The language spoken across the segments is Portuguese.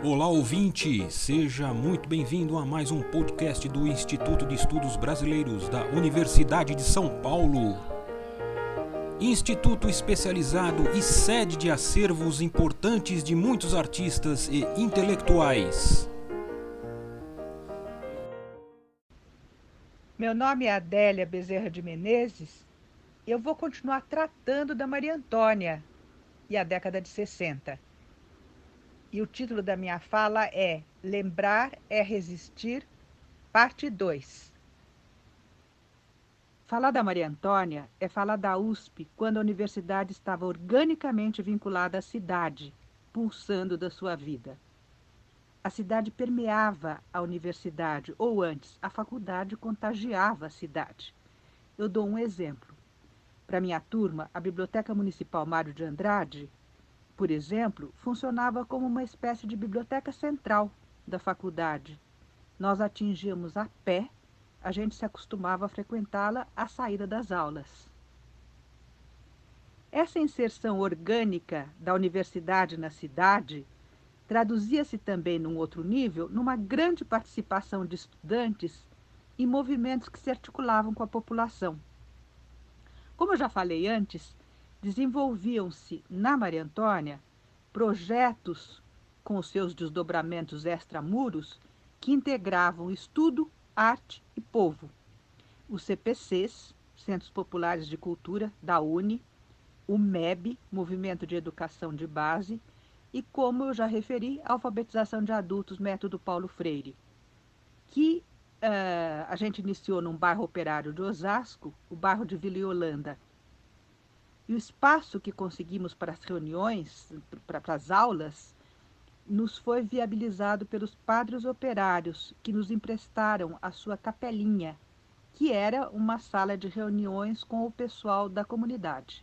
Olá ouvinte, seja muito bem-vindo a mais um podcast do Instituto de Estudos Brasileiros da Universidade de São Paulo. Instituto especializado e sede de acervos importantes de muitos artistas e intelectuais. Meu nome é Adélia Bezerra de Menezes. Eu vou continuar tratando da Maria Antônia e a década de 60. E o título da minha fala é Lembrar é Resistir, parte 2. Falar da Maria Antônia é falar da USP quando a universidade estava organicamente vinculada à cidade, pulsando da sua vida. A cidade permeava a universidade, ou antes, a faculdade contagiava a cidade. Eu dou um exemplo. Para minha turma, a Biblioteca Municipal Mário de Andrade por exemplo, funcionava como uma espécie de biblioteca central da faculdade. Nós atingíamos a pé, a gente se acostumava a frequentá-la à saída das aulas. Essa inserção orgânica da universidade na cidade traduzia-se também, num outro nível, numa grande participação de estudantes em movimentos que se articulavam com a população. Como eu já falei antes, desenvolviam-se na Maria Antônia projetos com seus desdobramentos extramuros que integravam estudo, arte e povo. Os CPCs, Centros Populares de Cultura da UNE, o MEB, Movimento de Educação de Base, e, como eu já referi, alfabetização de adultos, método Paulo Freire, que uh, a gente iniciou num bairro operário de Osasco, o bairro de Vila Yolanda, e o espaço que conseguimos para as reuniões, para, para as aulas, nos foi viabilizado pelos padres operários que nos emprestaram a sua capelinha, que era uma sala de reuniões com o pessoal da comunidade.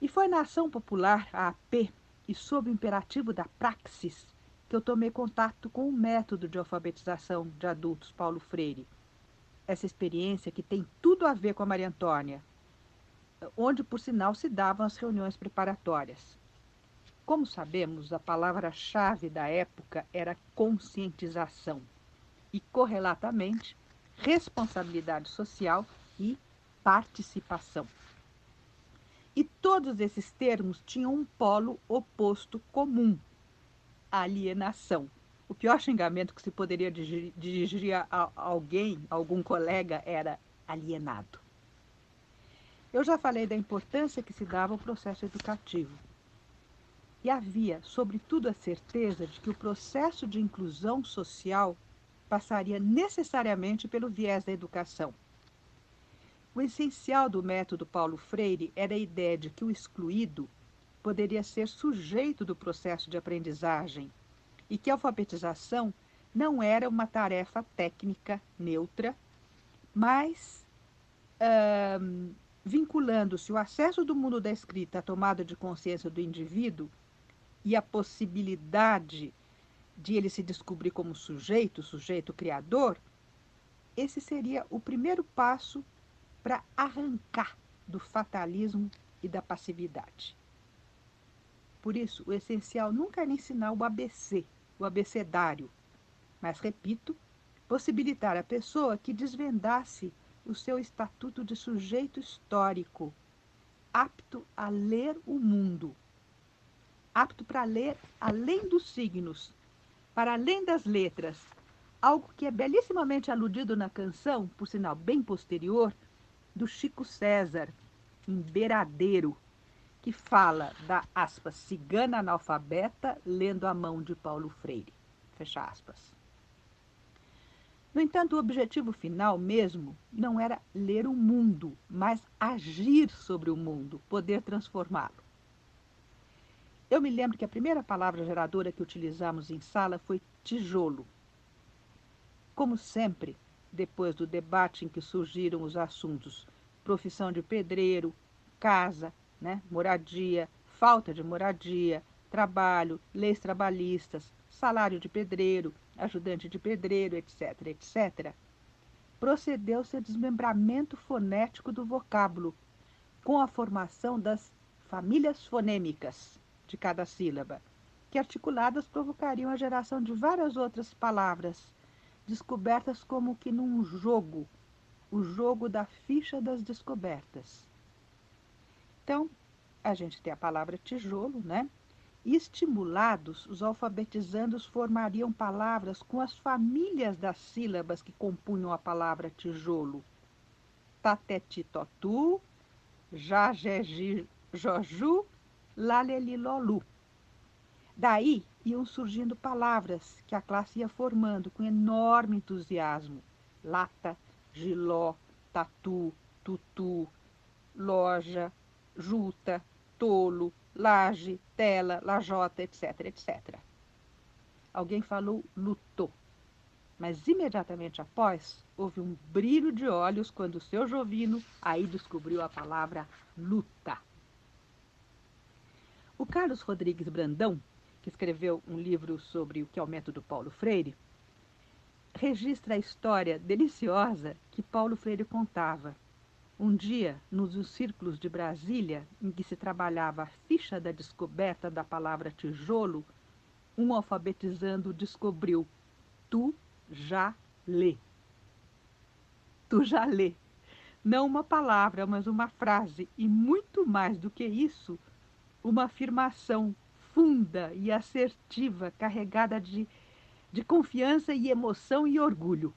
E foi na ação popular, a AP, e sob o imperativo da praxis, que eu tomei contato com o método de alfabetização de adultos Paulo Freire. Essa experiência que tem tudo a ver com a Maria Antônia, onde, por sinal, se davam as reuniões preparatórias. Como sabemos, a palavra-chave da época era conscientização e, correlatamente, responsabilidade social e participação. E todos esses termos tinham um polo oposto comum: alienação. O pior xingamento que se poderia dirigir a alguém, a algum colega, era alienado. Eu já falei da importância que se dava ao processo educativo. E havia, sobretudo, a certeza de que o processo de inclusão social passaria necessariamente pelo viés da educação. O essencial do método Paulo Freire era a ideia de que o excluído poderia ser sujeito do processo de aprendizagem e que a alfabetização não era uma tarefa técnica neutra, mas vinculando-se o acesso do mundo da escrita à tomada de consciência do indivíduo e a possibilidade de ele se descobrir como sujeito, sujeito criador, esse seria o primeiro passo para arrancar do fatalismo e da passividade. Por isso, o essencial nunca era ensinar o ABC, o abecedário, mas, repito, possibilitar à pessoa que desvendasse o seu estatuto de sujeito histórico, apto a ler o mundo, apto para ler além dos signos, para além das letras, algo que é belíssimamente aludido na canção, por sinal bem posterior, do Chico César, em Beiradeiro, que fala da aspas cigana analfabeta lendo a mão de Paulo Freire. Fecha aspas. No entanto, o objetivo final mesmo não era ler o mundo, mas agir sobre o mundo, poder transformá-lo. Eu me lembro que a primeira palavra geradora que utilizamos em sala foi tijolo. Como sempre, depois do debate em que surgiram os assuntos profissão de pedreiro, casa, né, moradia, falta de moradia, trabalho, leis trabalhistas, salário de pedreiro, ajudante de pedreiro, etc., etc., procedeu-se a desmembramento fonético do vocábulo, com a formação das famílias fonêmicas de cada sílaba, que articuladas provocariam a geração de várias outras palavras, descobertas como que num jogo, o jogo da ficha das descobertas. Então, a gente tem a palavra tijolo, né? Estimulados, os alfabetizandos formariam palavras com as famílias das sílabas que compunham a palavra tijolo. Tatetitotu, Jajeji, Joju, Lalelilolu. Daí iam surgindo palavras que a classe ia formando com enorme entusiasmo. Lata, giló, tatu, tutu, loja, juta, tolo, laje, tela, lajota, etc, etc. Alguém falou lutou, mas imediatamente após houve um brilho de olhos quando o seu Jovino aí descobriu a palavra luta. O Carlos Rodrigues Brandão, que escreveu um livro sobre o que é o método Paulo Freire, registra a história deliciosa que Paulo Freire contava um dia, nos círculos de Brasília, em que se trabalhava a ficha da descoberta da palavra tijolo, um alfabetizando descobriu tu já lê. Tu já lê. Não uma palavra, mas uma frase, e muito mais do que isso, uma afirmação funda e assertiva, carregada de, de confiança e emoção e orgulho.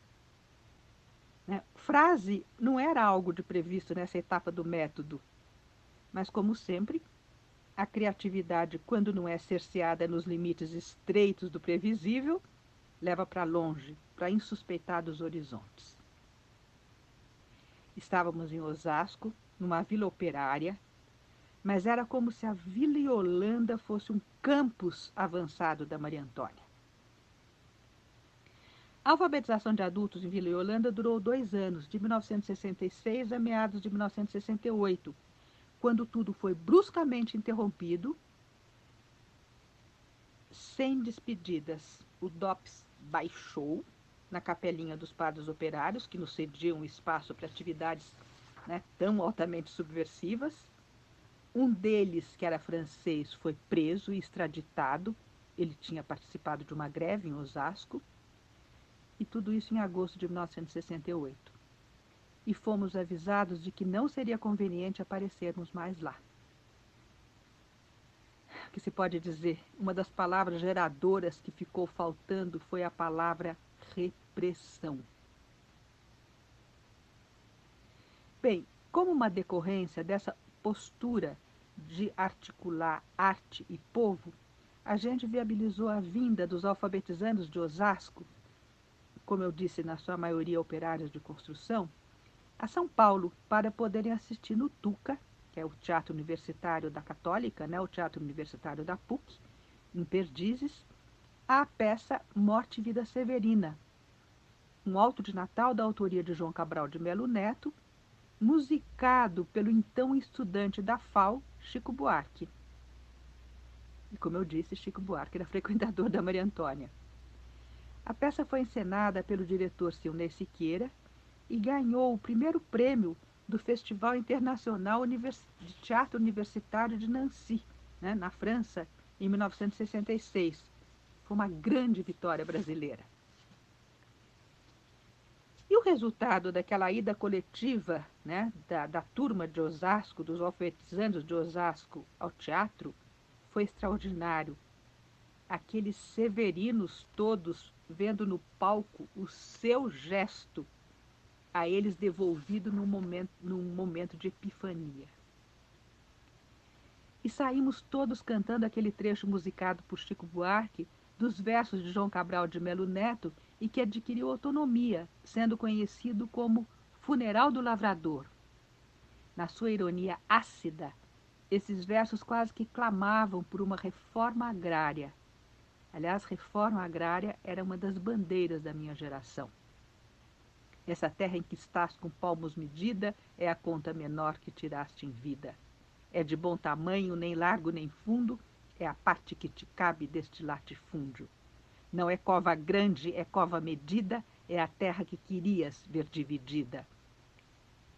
Né? Frase não era algo de previsto nessa etapa do método, mas, como sempre, a criatividade, quando não é cerceada nos limites estreitos do previsível, leva para longe, para insuspeitados horizontes. Estávamos em Osasco, numa vila operária, mas era como se a Vila Yolanda fosse um campus avançado da Maria Antônia. A alfabetização de adultos em Vila Yolanda durou dois anos, de 1966 a meados de 1968, quando tudo foi bruscamente interrompido, sem despedidas. O DOPS baixou na capelinha dos padres operários, que nos cediam espaço para atividades né, tão altamente subversivas. Um deles, que era francês, foi preso e extraditado. Ele tinha participado de uma greve em Osasco e tudo isso em agosto de 1968. E fomos avisados de que não seria conveniente aparecermos mais lá. O que se pode dizer? Uma das palavras geradoras que ficou faltando foi a palavra repressão. Bem, como uma decorrência dessa postura de articular arte e povo, a gente viabilizou a vinda dos alfabetizandos de Osasco como eu disse, na sua maioria operários de construção, a São Paulo para poderem assistir no Tuca, que é o Teatro Universitário da Católica, né, o Teatro Universitário da PUC, em Perdizes, a peça Morte e Vida Severina, um alto de Natal da autoria de João Cabral de Melo Neto, musicado pelo então estudante da FAO, Chico Buarque. E como eu disse, Chico Buarque era frequentador da Maria Antônia. A peça foi encenada pelo diretor Silnei Siqueira e ganhou o primeiro prêmio do Festival Internacional de Teatro Universitário de Nancy, né, na França, em 1966. Foi uma grande vitória brasileira. E o resultado daquela ida coletiva né, da, da turma de Osasco, dos alfabetizandos de Osasco ao teatro, foi extraordinário. Aqueles severinos todos vendo no palco o seu gesto a eles devolvido num momento, num momento de epifania. E saímos todos cantando aquele trecho musicado por Chico Buarque dos versos de João Cabral de Melo Neto e que adquiriu autonomia, sendo conhecido como Funeral do Lavrador. Na sua ironia ácida, esses versos quase que clamavam por uma reforma agrária, Aliás, reforma agrária era uma das bandeiras da minha geração. Essa terra em que estás com palmos medida é a conta menor que tiraste em vida. É de bom tamanho, nem largo nem fundo, é a parte que te cabe deste latifúndio. Não é cova grande, é cova medida, é a terra que querias ver dividida.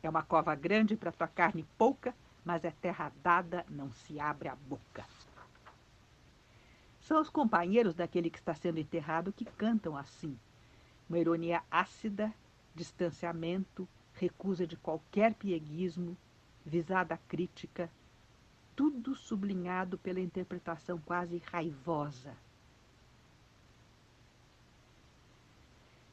É uma cova grande para tua carne pouca, mas é terra dada, não se abre a boca. São os companheiros daquele que está sendo enterrado que cantam assim. Uma ironia ácida, distanciamento, recusa de qualquer pieguismo, visada crítica, tudo sublinhado pela interpretação quase raivosa.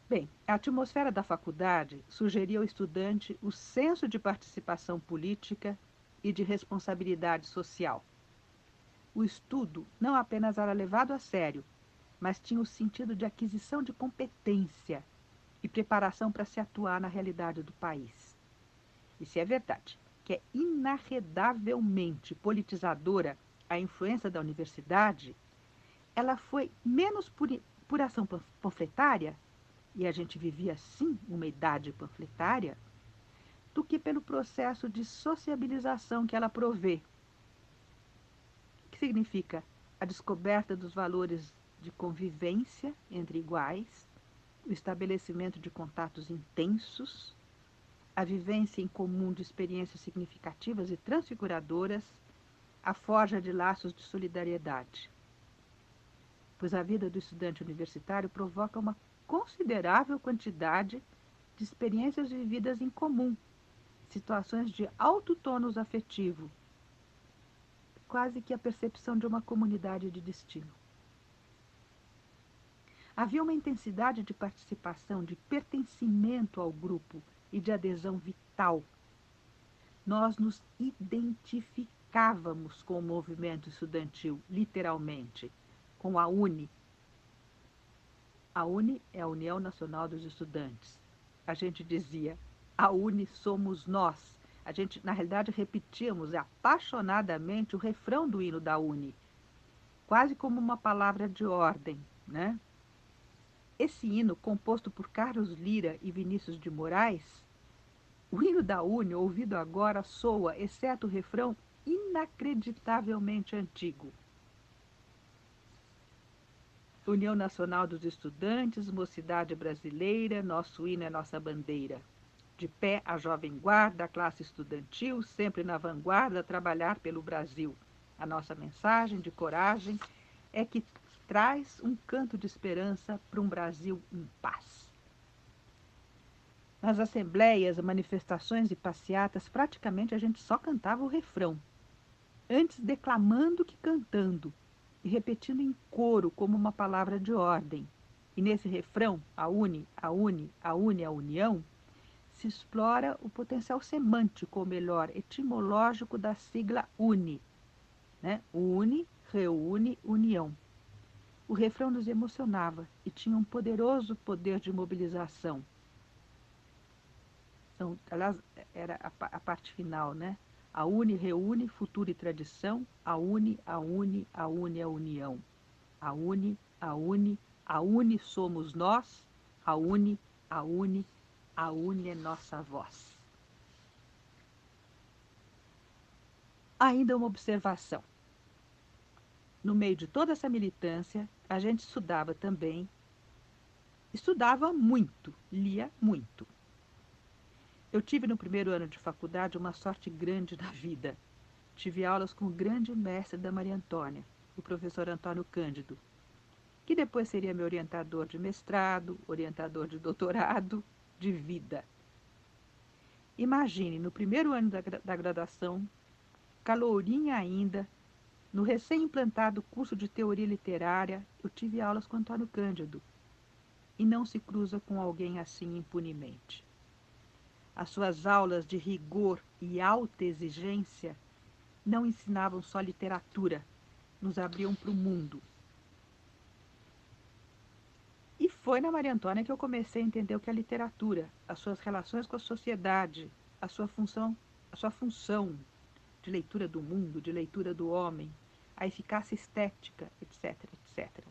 Bem, a atmosfera da faculdade sugeria ao estudante o senso de participação política e de responsabilidade social. O estudo não apenas era levado a sério, mas tinha o sentido de aquisição de competência e preparação para se atuar na realidade do país. Isso é verdade que é inarredavelmente politizadora a influência da universidade, ela foi menos por, por ação panfletária, e a gente vivia sim uma idade panfletária, do que pelo processo de sociabilização que ela provê. Que significa a descoberta dos valores de convivência entre iguais, o estabelecimento de contatos intensos, a vivência em comum de experiências significativas e transfiguradoras, a forja de laços de solidariedade. Pois a vida do estudante universitário provoca uma considerável quantidade de experiências vividas em comum, situações de alto tônus afetivo, quase que a percepção de uma comunidade de destino. Havia uma intensidade de participação, de pertencimento ao grupo e de adesão vital. Nós nos identificávamos com o movimento estudantil, literalmente, com a UNE. A UNE é a União Nacional dos Estudantes. A gente dizia, a UNE somos nós. A gente, na realidade, repetíamos apaixonadamente o refrão do hino da UNE, quase como uma palavra de ordem, né? Esse hino, composto por Carlos Lira e Vinícius de Moraes, o hino da Uni, ouvido agora, soa, exceto o refrão, inacreditavelmente antigo. União Nacional dos Estudantes, Mocidade Brasileira, nosso hino é nossa bandeira. De pé a jovem guarda, a classe estudantil, sempre na vanguarda, trabalhar pelo Brasil. A nossa mensagem de coragem é que traz um canto de esperança para um Brasil em paz. Nas assembleias, manifestações e passeatas, praticamente a gente só cantava o refrão, antes declamando que cantando, e repetindo em coro como uma palavra de ordem. E nesse refrão, a une, a une, a une, a união, se explora o potencial semântico, ou melhor, etimológico da sigla UNE. Né? Une, reúne, união. O refrão nos emocionava e tinha um poderoso poder de mobilização. Então, aliás, era a, a parte final, né? A une, reúne, futuro e tradição. A une, a une, a une a união. A une, a une, a une somos nós. A une, a une, a une é nossa voz. Ainda uma observação. No meio de toda essa militância, a gente estudava também, estudava muito, lia muito. Eu tive no primeiro ano de faculdade uma sorte grande na vida. Tive aulas com o grande mestre da Maria Antônia, o professor Antônio Cândido, que depois seria meu orientador de mestrado, orientador de doutorado, de vida. Imagine, no primeiro ano da, da graduação, calourinha ainda, no recém-implantado curso de teoria literária, eu tive aulas com Antônio Cândido. E não se cruza com alguém assim impunemente. As suas aulas de rigor e alta exigência não ensinavam só literatura, nos abriam para o mundo. E foi na Maria Antônia que eu comecei a entender o que é literatura, as suas relações com a sociedade, a sua função, a sua função de leitura do mundo, de leitura do homem, a eficácia estética, etc, etc.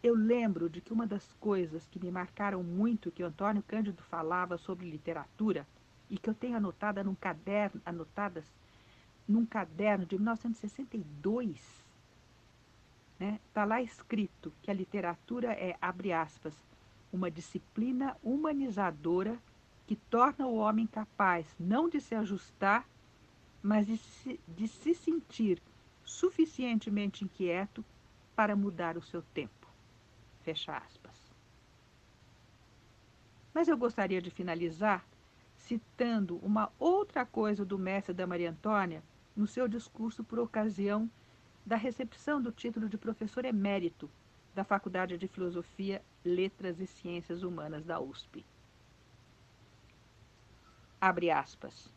Eu lembro de que uma das coisas que me marcaram muito que Antônio Cândido falava sobre literatura e que eu tenho anotada num caderno, anotadas num caderno de 1962, está né, tá lá escrito que a literatura é, abre aspas, uma disciplina humanizadora que torna o homem capaz não de se ajustar, mas de se, de se sentir suficientemente inquieto para mudar o seu tempo. Fecha aspas. Mas eu gostaria de finalizar citando uma outra coisa do mestre da Maria Antônia no seu discurso por ocasião da recepção do título de professor emérito da Faculdade de Filosofia, Letras e Ciências Humanas da USP. Abre aspas.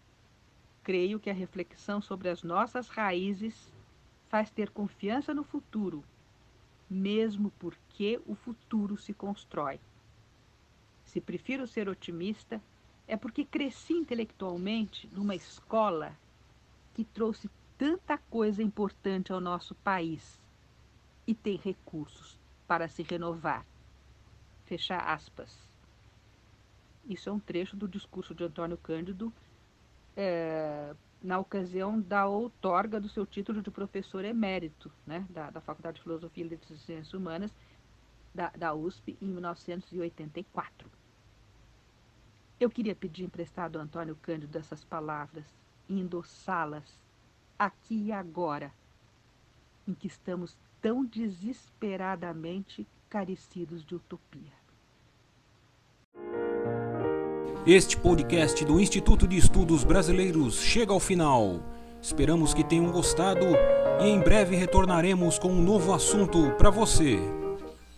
Creio que a reflexão sobre as nossas raízes faz ter confiança no futuro, mesmo porque o futuro se constrói. Se prefiro ser otimista, é porque cresci intelectualmente numa escola que trouxe tanta coisa importante ao nosso país e tem recursos para se renovar. Fecha aspas. Isso é um trecho do discurso de Antônio Cândido é, na ocasião da outorga do seu título de professor emérito né, da, da Faculdade de Filosofia e Ciências Humanas da, da USP em 1984. Eu queria pedir emprestado ao Antônio Cândido essas palavras e endossá-las aqui e agora, em que estamos tão desesperadamente carecidos de utopia. Este podcast do Instituto de Estudos Brasileiros chega ao final. Esperamos que tenham gostado e em breve retornaremos com um novo assunto para você.